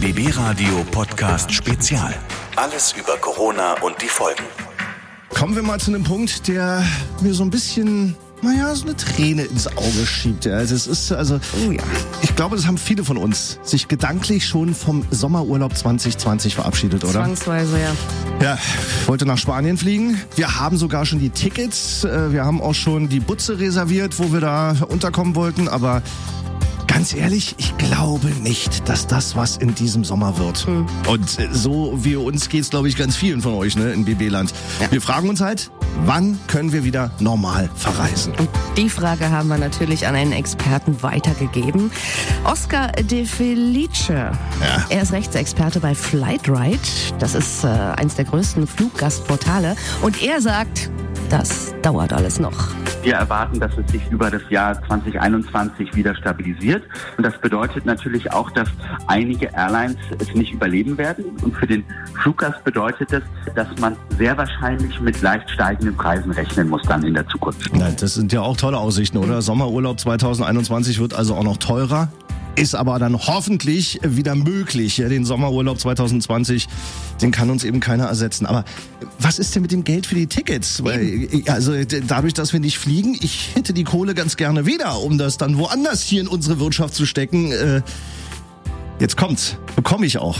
BB Radio Podcast Spezial. Alles über Corona und die Folgen. Kommen wir mal zu einem Punkt, der mir so ein bisschen, naja, so eine Träne ins Auge schiebt. Also es ist, also, Oh ja. ich glaube, das haben viele von uns sich gedanklich schon vom Sommerurlaub 2020 verabschiedet, oder? Zwangsweise, ja. Ja, ich wollte nach Spanien fliegen. Wir haben sogar schon die Tickets. äh, Wir haben auch schon die Butze reserviert, wo wir da unterkommen wollten. Aber ganz ehrlich, ich glaube nicht, dass das was in diesem Sommer wird. Und äh, so wie uns geht's, glaube ich, ganz vielen von euch ne, in BB-Land. Wir fragen uns halt, wann können wir wieder normal verreisen? Die Frage haben wir natürlich an einen Experten weitergegeben. Oscar de Felice. Er ist Rechtsexperte bei Flightride. Das ist äh, eins der größten Fluggastportale. Und er sagt, das dauert alles noch. Wir erwarten, dass es sich über das Jahr 2021 wieder stabilisiert. Und das bedeutet natürlich auch, dass einige Airlines es nicht überleben werden. Und für den Fluggast bedeutet es, dass man sehr wahrscheinlich mit leicht steigenden Preisen rechnen muss dann in der Zukunft. Ja, das sind ja auch tolle Aussichten, oder? Sommerurlaub 2021 wird also auch noch teurer. Ist aber dann hoffentlich wieder möglich. Ja, den Sommerurlaub 2020, den kann uns eben keiner ersetzen. Aber was ist denn mit dem Geld für die Tickets? Weil, also d- dadurch, dass wir nicht fliegen, ich hätte die Kohle ganz gerne wieder, um das dann woanders hier in unsere Wirtschaft zu stecken. Äh, jetzt kommt's. Bekomme ich auch,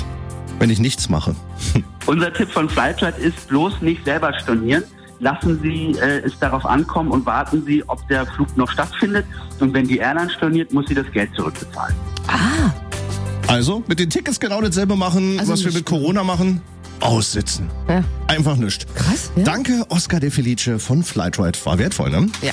wenn ich nichts mache. Unser Tipp von Flightride ist bloß nicht selber stornieren. Lassen Sie äh, es darauf ankommen und warten Sie, ob der Flug noch stattfindet. Und wenn die Airline storniert, muss sie das Geld zurückbezahlen. Ah, Also mit den Tickets genau dasselbe machen, Also was wir mit Corona machen. Aussitzen. ja. Einfach nicht. Krass, ja. Danke, Oscar de Felice von Flightride. War wertvoll, ne? Ja.